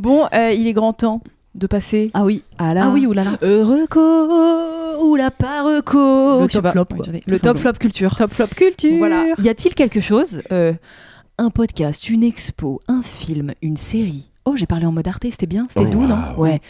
Bon, euh, il est grand temps de passer Ah oui, ah là. Ah oui, oulala. Reco ou la pas reco. le top flop, Ouais, le top flop culture. Top flop culture. Voilà. Y a-t-il quelque chose, euh, un podcast, une expo, un film, une série? Oh, j'ai parlé en mode arte, c'était bien, c'était Oh, doux, non? Ouais.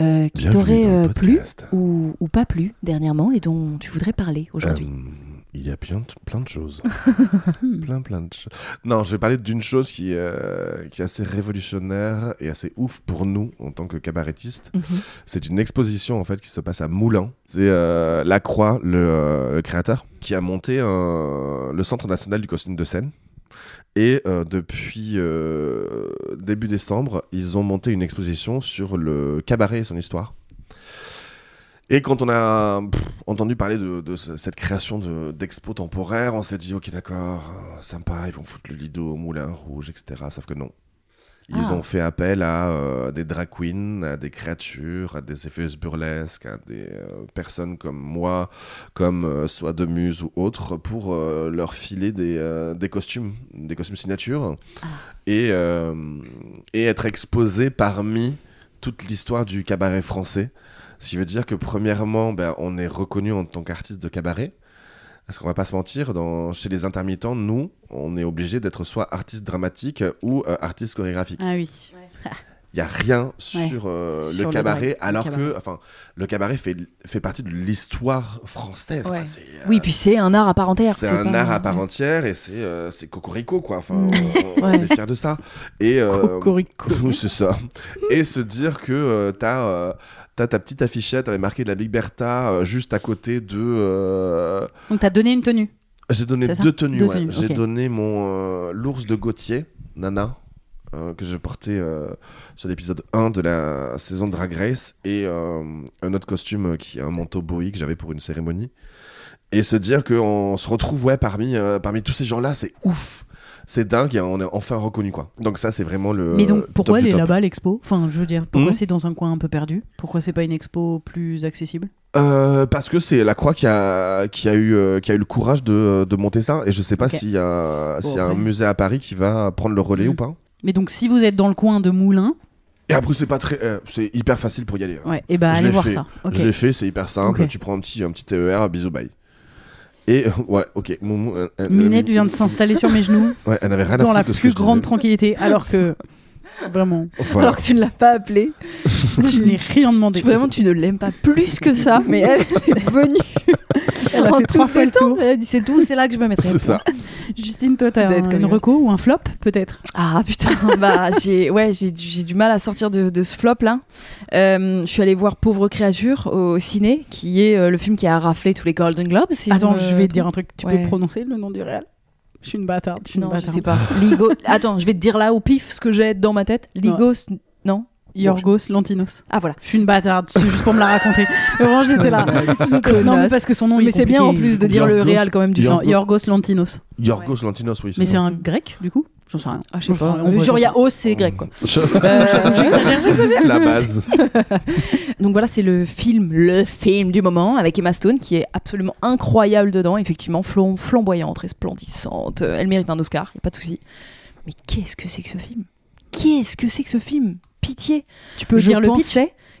Euh, qui t'aurait euh, plu ou, ou pas plu dernièrement et dont tu voudrais parler aujourd'hui? Euh, il y a plein de choses. plein, plein de choses. Non, je vais parler d'une chose qui, euh, qui est assez révolutionnaire et assez ouf pour nous en tant que cabarettistes. Mhm. C'est une exposition en fait qui se passe à Moulins. C'est euh, Lacroix, le, euh, le créateur, qui a monté le Centre national du costume de scène. Et euh, depuis euh, début décembre, ils ont monté une exposition sur le cabaret et son histoire. Et quand on a pff, entendu parler de, de ce- cette création de- d'expo temporaire, on s'est dit ok d'accord, euh, sympa, ils vont foutre le lido au moulin rouge, etc. Sauf que non. Ils Ah. ont fait appel à euh, des drag queens, à des créatures, à des effets burlesques, à des euh, personnes comme moi, comme euh, soit de Muse ou autres, pour leur filer des, des costumes, des costumes signature, et, euh, et être exposés parmi toute l'histoire du cabaret français. Ce qui veut dire que premièrement, ben, on est reconnu en tant qu'artiste de cabaret. Parce qu'on va pas se mentir, dans, chez les intermittents, nous, on est obligé d'être soit artiste dramatique ou euh, artiste chorégraphique. Ah oui. Il y a rien sur, Ouais. euh, Sur le cabaret, le alors cabaret. que, enfin, le cabaret fait, fait partie de l'histoire française. Ouais. Enfin, c'est, euh, Oui, puis c'est un art à part entière. c'est un pas- art à part entière et c'est euh, cocorico quoi. Enfin, on, on Ouais. est fiers de ça. Et euh, Cocorico. oui, c'est ça. Et se dire que euh, t'as ta petite affichette avec marqué la Liberta euh, juste à côté de. Donc t'as donné une tenue. J'ai donné deux tenues. J'ai donné mon l'ours de Gauthier, Nana. Euh, que je portais euh, sur l'épisode 1 de la saison de Drag Race et euh, un autre costume euh, qui est un manteau bowie que j'avais pour une cérémonie et se dire qu'on se retrouve ouais, parmi, parmi tous ces gens-là, c'est ouf. C'est dingue et on est enfin reconnu quoi. Donc ça c'est vraiment le Mais donc pourquoi elle est là-bas l'expo? Enfin, je veux dire, pourquoi Hmm. c'est dans un coin un peu perdu? Pourquoi c'est pas une expo plus accessible? Euh, parce que c'est la Croix qui a, qui a, eu, qui a eu le courage de, de monter ça et je sais pas Ok. s'il y a, s'il y a un musée à Paris qui va prendre le relais Mm. ou pas. Mais donc si vous êtes dans le coin de Moulins, Et après c'est pas très, euh, c'est hyper facile pour y aller. hein. ouais, et bah Je allez l'ai voir fait. ça. Ok. Je l'ai fait, c'est hyper simple. Ok. Tu prends un petit, un petit TER, bisous bye. Et euh, ouais, ok. Mon- mon- euh, euh, Minette euh, vient de s'installer sur mes genoux Ouais, elle avait rien à dans foutre la de ce que plus je grande tranquillité, alors que vraiment, Voilà. Alors que tu ne l'as pas appelé. je n'ai rien demandé. Vraiment, tu ne l'aimes pas plus que ça, mais elle est venue. Elle a en fait trois fois le tour. Elle a dit c'est tout, c'est là que je me mettrai. C'est ça. Justine, toi, t'as un- comme une reco ou un flop peut-être? Ah putain, bah j'ai ouais j'ai du- j'ai du mal à sortir de, de ce flop là. Euh, je suis allée voir Pauvre créature au ciné, qui est euh, le film qui a raflé tous les Golden Globes. si Attends, me je vais te dire un truc. Tu Ouais. peux prononcer le nom du réel Je suis une bâtarde. Je suis une Non, je bâtarde. sais pas. Ligo. Attends, je vais te dire là au pif ce que j'ai dans ma tête. Ligos. Non? Yorgos Lantinos. Ah voilà. Je suis une bâtarde, c'est juste pour me la raconter. Vraiment, j'étais là. non, mais parce que son nom est Mais c'est bien en plus de dire le Yorgos. réel quand même du. Non, Yorgos Lantinos. Yorgos Lantinos, oui. Mais c'est un grec, du coup J'en sais rien. Ah, je sais pas. On voit, Genre il y a os, c'est grec quoi. ça. Euh, la base. Donc voilà, c'est le film, le film du moment avec Emma Stone qui est absolument incroyable dedans, effectivement, flam- flamboyante, resplendissante. Elle mérite un Oscar, y a pas de souci. Mais qu'est-ce que c'est que ce film? Qu'est-ce que c'est que ce film Pitié. Tu peux je dire le pitch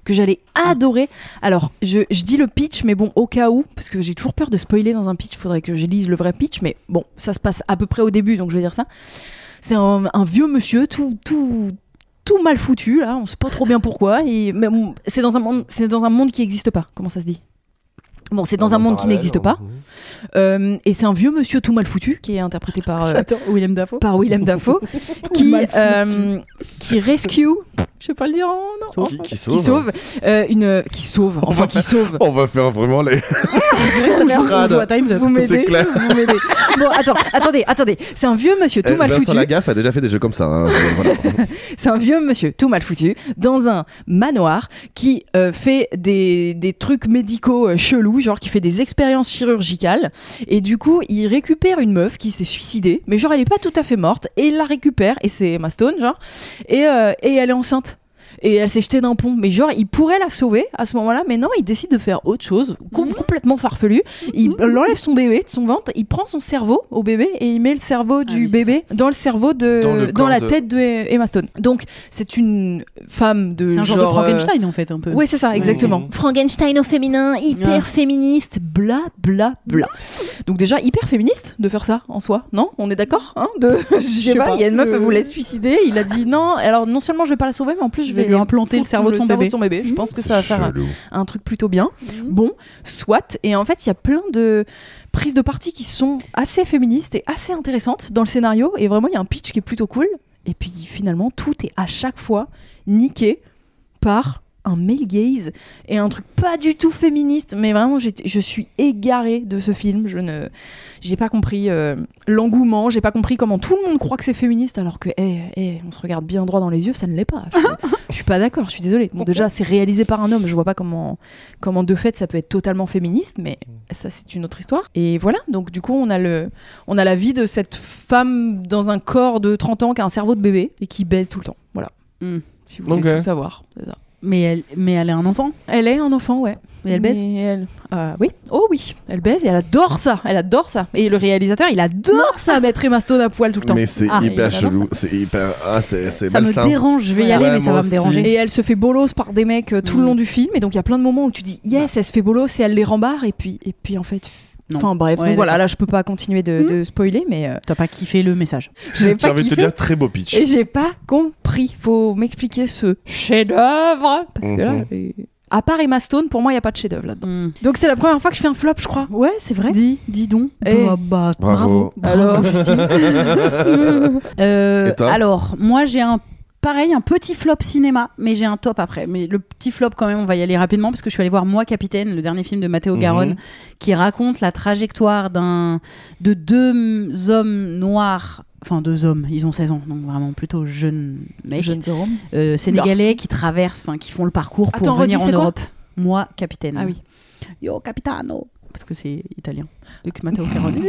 que j'allais adorer. Alors, je, je dis le pitch, mais bon, au cas où, parce que j'ai toujours peur de spoiler dans un pitch, il faudrait que je lise le vrai pitch, mais bon, ça se passe à peu près au début, donc je vais dire ça. C'est un, un vieux monsieur, tout, tout, tout mal foutu, là, on sait pas trop bien pourquoi, et, c'est dans, un monde- c'est dans un monde qui n'existe pas. Comment ça se dit? Bon, c'est dans un monde qui n'existe pas, Euh, et c'est un vieux monsieur tout mal foutu qui est interprété par, euh, Willem Dafoe. par Willem Dafoe, qui, euh, qui rescue Je vais pas le dire. oh, non. Sauve. Qui, qui Qui sauve sauve. euh, une qui sauve. Enfin, qui sauve. On va faire vraiment les. Vous m'aidez. C'est clair. Vous m'aidez. Bon, attends, attendez, attendez. C'est un vieux monsieur tout Eh, mal Vincent foutu. Lagaffe a déjà fait des jeux comme ça. hein, voilà. C'est un vieux monsieur tout mal foutu dans un manoir qui euh, fait des, des trucs médicaux euh, chelous, genre qui fait des expériences chirurgicales. Et du coup, il récupère une meuf qui s'est suicidée, mais genre elle est pas tout à fait morte, et il la récupère, et c'est Emma Stone, genre, et, euh, et elle est enceinte. Et elle s'est jetée d'un pont. Mais genre, il pourrait la sauver à ce moment-là. Mais non, il décide de faire autre chose, com- complètement farfelu. Il enlève son bébé de son ventre, il prend son cerveau au bébé et il met le cerveau du oui, c'est bébé dans le cerveau de Dans la de- tête de Emma Stone. Donc c'est une femme de C'est un genre, de Frankenstein en fait un peu. Oui, c'est ça, exactement. Mhm. Frankenstein au féminin, hyper Ah. féministe, bla bla bla. Donc déjà hyper féministe de faire ça en soi, non? On est d'accord hein de je sais pas, il y a une meuf elle Euh. voulait se suicider, il a dit non. Alors non seulement je vais pas la sauver mais en plus je vais lui implanter le cerveau de son bébé. Je pense que ça va faire un, truc plutôt bien. Mhm. Bon, soit. Et en fait, il y a plein de prises de parti qui sont assez féministes et assez intéressantes dans le scénario. Et vraiment, il y a un pitch qui est plutôt cool. Et puis finalement, tout est à chaque fois niqué par un male gaze et un truc pas du tout féministe mais vraiment je suis égarée de ce film je ne j'ai pas compris euh, l'engouement j'ai pas compris comment tout le monde croit que c'est féministe alors que eh, eh, on se regarde bien droit dans les yeux ça ne l'est pas je, suis pas d'accord je suis désolée. Bon déjà c'est réalisé par un homme je vois pas comment comment de fait ça peut être totalement féministe mais ça c'est une autre histoire. Et voilà donc du coup on a le on a la vie de cette femme dans un corps de 30 ans qui a un cerveau de bébé et qui baise tout le temps. Voilà. Mm. si vous voulez tout savoir c'est ça. Mais elle, mais elle est un enfant. Elle est un enfant, ouais. Et elle baise Mais elle- euh, Oui, oh oui, elle baise et elle adore ça. Elle adore ça. Et le réalisateur, il adore ça, mettre Emma Stone à poil tout le temps. Mais c'est Ah, hyper chelou. C'est hyper. Ah, c'est Ça me malsain. dérange. Je vais y Ouais, aller, mais ça va me aussi. déranger. Et elle se fait bolos par des mecs euh, tout le Mm. long du film. Et donc il y a plein de moments où tu dis yes, elle se fait bolos et elle les rembarre. Et puis, et puis en fait. Non. Enfin bref, Ouais, donc voilà, là je peux pas continuer de, Mm. de spoiler, mais euh, T'as pas kiffé le message. j'ai envie de te dire très beau pitch. Et j'ai pas compris. Faut m'expliquer ce chef-d'œuvre. Parce que là, Mhm. à part Emma Stone, pour moi, il y a pas de chef-d'œuvre là-dedans. Mm. Donc c'est la première fois que je fais un flop, je crois. Ouais, c'est vrai. Dis. Dis donc. Eh. Bah, bah, Bravo. Alors, Euh, Et toi alors, moi j'ai un pareil, un petit flop cinéma, mais j'ai un top après. Mais le petit flop quand même, on va y aller rapidement parce que je suis allée voir Moi Capitaine, le dernier film de Matteo Mhm. Garonne, qui raconte la trajectoire d'un de deux hommes noirs. Enfin, deux hommes, ils ont 16 ans, donc vraiment plutôt jeunes mecs, Jeune Jérôme. euh, sénégalais qui traversent, enfin qui font le parcours pour Attends, venir redis, en c'est quoi Europe. Moi Capitaine. Ah oui. Yo Capitano. Parce que c'est italien. Donc Matteo Garonne.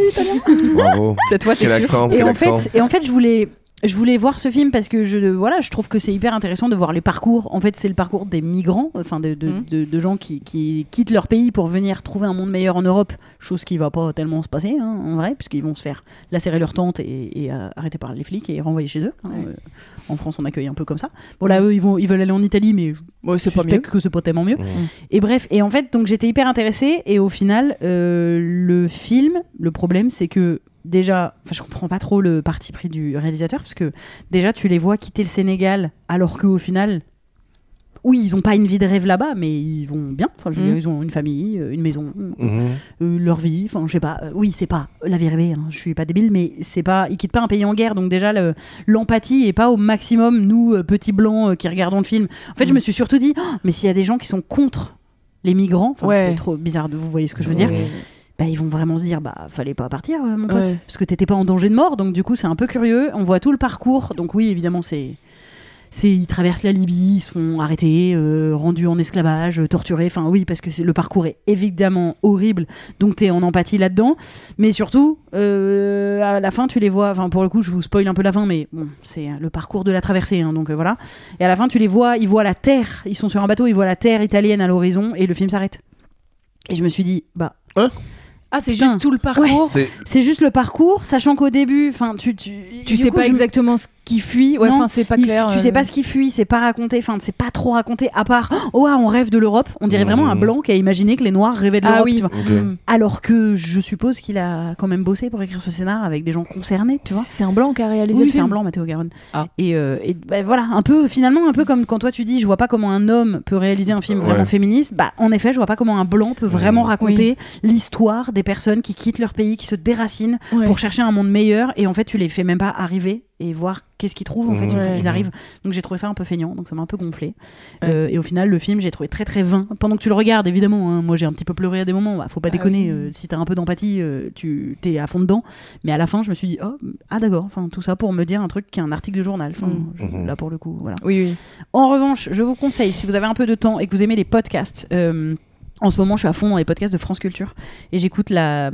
Bravo. Cette fois, t'es Quel sûr accent, et en fait, et en fait, je voulais, je voulais voir ce film parce que je, voilà, je trouve que c'est hyper intéressant de voir les parcours. En fait, c'est le parcours des migrants, enfin de, de, Mhm. de- de gens qui, qui quittent leur pays pour venir trouver un monde meilleur en Europe, chose qui va pas tellement se passer hein, en vrai, puisqu'ils vont se faire lacérer leur tente et, et, euh, arrêter par les flics et renvoyer chez eux. hein. Ouais. Euh, en France, on accueille un peu comme ça. Bon là, eux, ils vont, ils veulent aller en Italie, mais je Ouais, c'est pas suspecte mieux. que c'est pas tellement mieux. Et bref, et en fait, donc j'étais hyper intéressée. Et au final, euh, le film, le problème, c'est que déjà, enfin, je comprends pas trop le parti pris du réalisateur, parce que déjà, tu les vois quitter le Sénégal, alors qu'au final, oui, ils ont pas une vie de rêve là-bas, mais ils vont bien. Enfin, je veux Mhm. dire, ils ont une famille, euh, une maison, Mhm. euh, leur vie. Enfin, je sais pas. Euh, oui, c'est pas la vie rêvée. Hein, je suis pas débile, mais c'est pas. Ils quittent pas un pays en guerre, donc déjà le- l'empathie est pas au maximum. Nous, euh, petits blancs euh, qui regardons le film. En fait, je Mhm. me suis surtout dit, Oh, mais s'il y a des gens qui sont contre les migrants, Ouais. c'est trop bizarre de vous voyez ce que je veux dire. Bah, ils vont vraiment se dire, bah fallait pas partir, euh, mon pote, Ouais. parce que t'étais pas en danger de mort. Donc du coup, c'est un peu curieux. On voit tout le parcours. Donc oui, évidemment, c'est c'est ils traversent la Libye, ils se font arrêter, euh, rendus en esclavage, euh, torturés. Enfin oui, parce que c'est le parcours est évidemment horrible. Donc t'es en empathie là-dedans. Mais surtout, euh, à la fin, tu les vois. Enfin pour le coup, je vous spoil un peu la fin, mais bon, c'est le parcours de la traversée. hein, donc voilà. Et à la fin, tu les vois, ils voient la terre. Ils sont sur un bateau, ils voient la terre italienne à l'horizon, et le film s'arrête. Et je me suis dit, bah Ah, c'est juste tout le parcours. C'est c'est juste le parcours, sachant qu'au début, enfin tu tu Tu sais coup, pas je- exactement ce qui fuit. Ouais, enfin, c'est pas il- clair. Tu sais euh. pas ce qui fuit, c'est pas raconté, enfin c'est pas trop raconté à part oh ah, on rêve de l'Europe, on dirait vraiment un blanc qui a imaginé que les noirs rêvaient de l'Europe, Ah oui. tu vois. Ok. Mm. Alors que je suppose qu'il a quand même bossé pour écrire ce scénar avec des gens concernés, tu vois. C'est un blanc qui a réalisé Oui, c'est un blanc, Mathéo Garonne. Ah. Et, euh, et bah, voilà, un peu, finalement, un peu comme quand toi tu dis, je vois pas comment un homme peut réaliser un film vraiment féministe. Bah, en effet, je vois pas comment un blanc peut vraiment Mhm. raconter l'histoire des personnes qui quittent leur pays, qui se déracinent Ouais. pour chercher un monde meilleur. Et en fait, tu les fais même pas arriver et voir qu'est-ce qu'ils trouvent en fait une fois Ouais. qu'ils arrivent. Donc j'ai trouvé ça un peu feignant, donc ça m'a un peu gonflé. Euh, et au final, le film, j'ai trouvé très très vain. Pendant que tu le regardes, évidemment, hein, moi j'ai un petit peu pleuré à des moments. Bah, faut pas Ah déconner. oui. euh, si t'as un peu d'empathie, euh, tu t'es à fond dedans. Mais à la fin, je me suis dit, oh, ah d'accord. Enfin, tout ça pour me dire un truc qui est un article de journal. Enfin, je- Mhm. là pour le coup, voilà. Oui, oui. En revanche, je vous conseille, si vous avez un peu de temps et que vous aimez les podcasts, euh, en ce moment, je suis à fond dans les podcasts de France Culture et j'écoute la,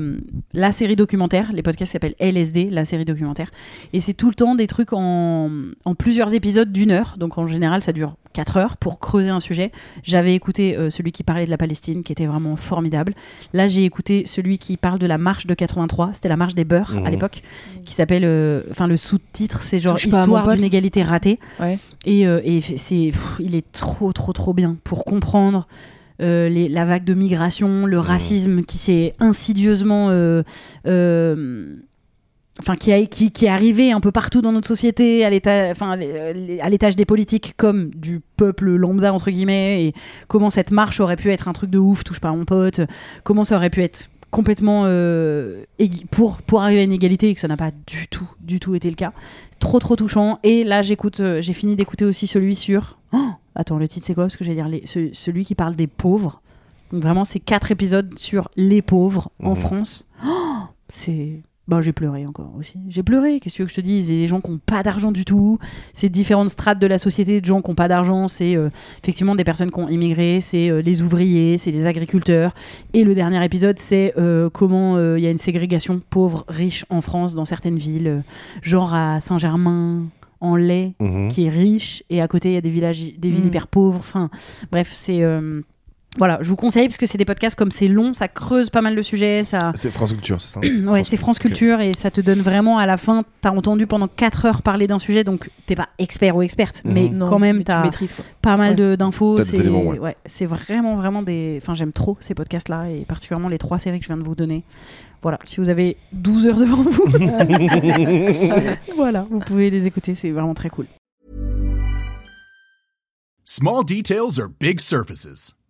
la série documentaire. Les podcasts s'appellent LSD, la série documentaire. Et c'est tout le temps des trucs en, en plusieurs épisodes d'une heure. Donc en général, ça dure 4 heures pour creuser un sujet. J'avais écouté euh, celui qui parlait de la Palestine, qui était vraiment formidable. Là, j'ai écouté celui qui parle de la marche de 83. C'était la marche des beurs à Mhm. l'époque, qui s'appelle. euh, Enfin, le sous-titre, c'est genre Touche Histoire d'une égalité ratée. Ouais. Et, euh, et c'est, pff, il est trop, trop, trop bien pour comprendre euh, les- la vague de migration, le racisme qui s'est insidieusement. euh, euh, Enfin, qui, a- qui, qui est arrivé un peu partout dans notre société, à enfin, l'étage des politiques comme du peuple lambda, entre guillemets, et comment cette marche aurait pu être un truc de ouf, touche pas à mon pote, comment ça aurait pu être complètement euh, pour, pour arriver à une égalité et que ça n'a pas du tout, du tout été le cas. Trop, trop touchant. Et là, j'écoute, euh, j'ai fini d'écouter aussi celui sur. Oh, attends, le titre c'est quoi? Parce que j'allais dire les- ce- celui qui parle des pauvres. Donc vraiment, c'est quatre épisodes sur les pauvres en Mhm. France. Oh, c'est. Bah, j'ai pleuré encore aussi. J'ai pleuré, qu'est-ce que je te dise? C'est des gens qui n'ont pas d'argent du tout. C'est différentes strates de la société de gens qui n'ont pas d'argent. C'est euh, effectivement des personnes qui ont immigré, c'est euh, les ouvriers, c'est les agriculteurs. Et le dernier épisode, c'est euh, comment il y a une ségrégation pauvre-riche en France dans certaines villes, genre à Saint-Germain en lait Mhm. qui est riche et à côté il y a des villages des villes Mm. hyper pauvres enfin bref c'est euh, voilà je vous conseille parce que c'est des podcasts comme c'est long ça creuse pas mal de sujets ça C'est France Culture, c'est ça ouais c'est France. Culture et ça te donne vraiment à la fin t'as entendu pendant 4 heures parler d'un sujet donc t'es pas expert ou experte Mhm. mais Non, quand même mais tu t'as maîtrises, quoi. pas mal Ouais. de- d'infos c'est ouais. ouais, c'est vraiment vraiment des enfin j'aime trop ces podcasts là et particulièrement les trois séries que je viens de vous donner voilà si vous avez 12 heures devant vous voilà vous pouvez les écouter c'est vraiment très cool Small details are big surfaces.